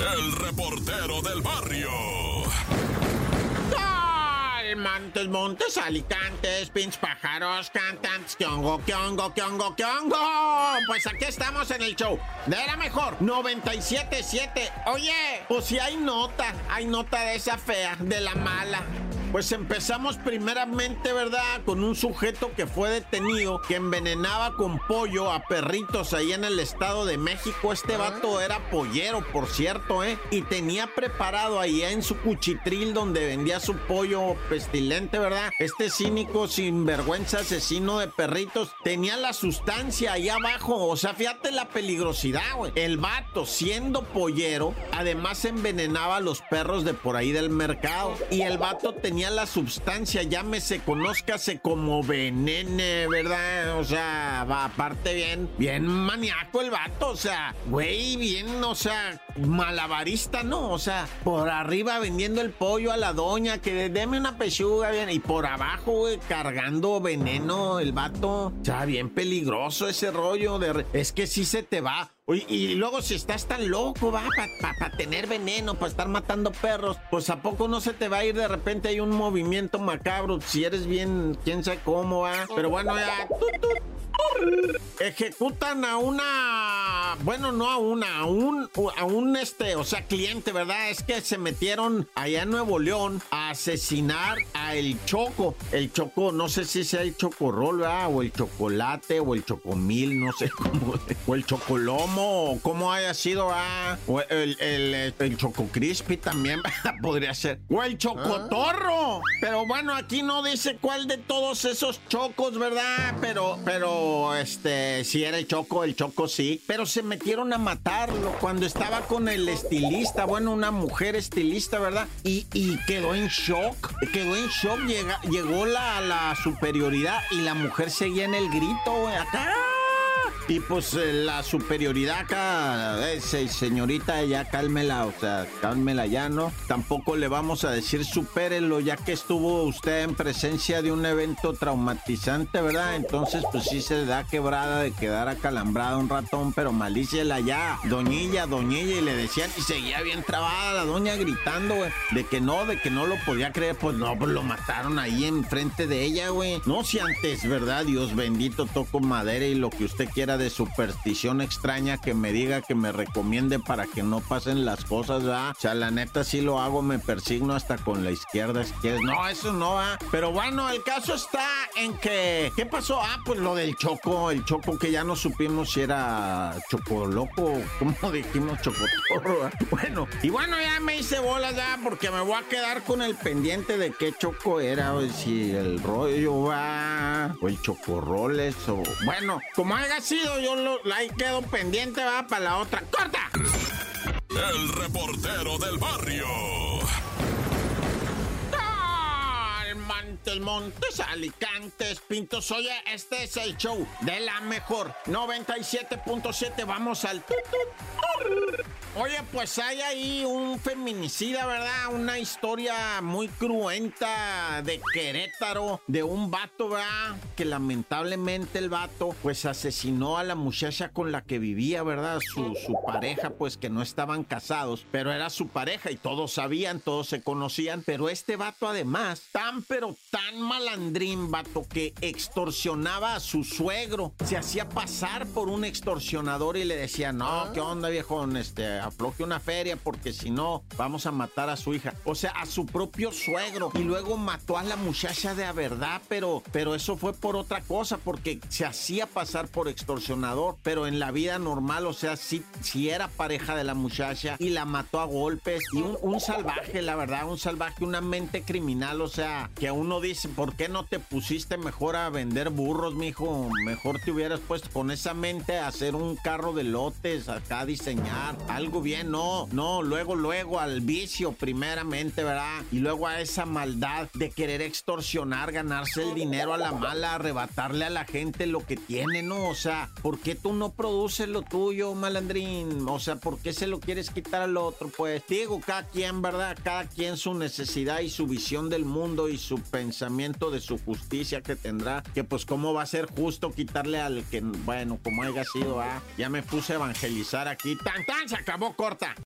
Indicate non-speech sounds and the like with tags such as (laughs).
el reportero del barrio. Montes, Montes, Alicantes, pinch pájaros, cantantes, kiongo, kiongo, kiongo, kiongo. Pues aquí estamos en el show de la mejor 977. Oye, pues si hay nota, hay nota de esa fea, de la mala. Pues empezamos primeramente, ¿verdad? Con un sujeto que fue detenido, que envenenaba con pollo a perritos ahí en el Estado de México. Este vato era pollero, por cierto, ¿eh? Y tenía preparado ahí en su cuchitril donde vendía su pollo pestilente, ¿verdad? Este cínico, sinvergüenza, asesino de perritos, tenía la sustancia ahí abajo. O sea, fíjate la peligrosidad, güey. El vato, siendo pollero, además envenenaba a los perros de por ahí del mercado. Y el vato tenía la sustancia, llámese, conózcase como venene, ¿verdad? O sea, va aparte bien, bien maníaco el vato, o sea, güey, bien, o sea, malabarista, ¿no? O sea, por arriba vendiendo el pollo a la doña, que deme una pechuga, bien, y por abajo, güey, cargando veneno el vato. O sea, bien peligroso ese rollo de... Es que sí se te va. Y, luego si estás tan loco, va, para tener veneno, para estar matando perros, pues a poco no se te va a ir de repente hay un movimiento macabro, si eres bien, quién sabe cómo va. Pero bueno, ya... Ejecutan a una, bueno, no a una, a un, a un este, o sea, cliente, ¿verdad? Es que se metieron allá en Nuevo León a asesinar el Choco. El Choco, no sé si sea el Chocorrol, ¿verdad? O el Chocolate, o el Chocomil, no sé cómo, o el Chocolomo, o cómo haya sido, ¿verdad? O el, el, el Choco Crispy también, (laughs) podría ser. O el Chocotorro. Pero bueno, aquí no dice cuál de todos esos chocos, ¿verdad? Pero, pero este, si era el Choco, el Choco sí, pero se metieron a matarlo cuando estaba con el estilista, bueno, una mujer estilista, ¿verdad? Y, quedó en shock, quedó en shock, llegó la, la superioridad y la mujer seguía en el grito, acá y pues eh, la superioridad acá, eh, señorita, ya cálmela, o sea, cálmela ya, ¿no? Tampoco le vamos a decir supérelo, ya que estuvo usted en presencia de un evento traumatizante, ¿verdad? Entonces, pues sí se da quebrada de quedar acalambrada un ratón, pero malícela ya, doñilla, doñilla, y le decían, y seguía bien trabada la doña gritando, güey, de que no, de que no lo podía creer, pues no, pues lo mataron ahí enfrente de ella, güey. No si antes, ¿verdad? Dios bendito, toco madera y lo que usted quiera de superstición extraña que me diga que me recomiende para que no pasen las cosas, ¿verdad? O sea, la neta sí lo hago, me persigno hasta con la izquierda si quieres. No, eso no, va. Pero bueno, el caso está en que. ¿Qué pasó? Ah, pues lo del choco, el choco que ya no supimos si era chocoloco, ¿cómo (laughs) dijimos chocotorro? Bueno, y bueno, ya me hice bolas ya porque me voy a quedar con el pendiente de qué choco era, o si el rollo va, o el chocorroles, o bueno, como haya sido yo lo, ahí quedo pendiente, va para la otra. ¡Corta! El reportero del barrio. Montes, Montes, Alicantes, Pintos. Oye, este es el show de la mejor 97.7. Vamos al. Oye, pues hay ahí un feminicida, ¿verdad? Una historia muy cruenta de Querétaro, de un vato, ¿verdad? Que lamentablemente el vato, pues asesinó a la muchacha con la que vivía, ¿verdad? Su, su pareja, pues que no estaban casados, pero era su pareja y todos sabían, todos se conocían, pero este vato además, tan pero tan malandrín, vato, que extorsionaba a su suegro, se hacía pasar por un extorsionador y le decía, no, ¿qué onda, viejo? Este, afloje una feria porque si no vamos a matar a su hija. O sea, a su propio suegro. Y luego mató a la muchacha de a verdad, pero, pero eso fue por otra cosa, porque se hacía pasar por extorsionador, pero en la vida normal, o sea, si si era pareja de la muchacha y la mató a golpes. Y un, un salvaje, la verdad, un salvaje, una mente criminal, o sea, que uno dice, ¿por qué no te pusiste mejor a vender burros, mijo? Mejor te hubieras puesto con esa mente a hacer un carro de lotes, acá a diseñar algo bien, no, no, luego, luego al vicio primeramente, ¿verdad? Y luego a esa maldad de querer extorsionar, ganarse el dinero a la mala, arrebatarle a la gente lo que tiene, ¿no? O sea, ¿por qué tú no produces lo tuyo, malandrín? O sea, ¿por qué se lo quieres quitar al otro? Pues digo, cada quien, ¿verdad? Cada quien su necesidad y su visión del mundo y su pensamiento de su justicia que tendrá, que pues cómo va a ser justo quitarle al que, bueno, como haya sido, ah, ya me puse a evangelizar aquí, tan tan, se acabó corta.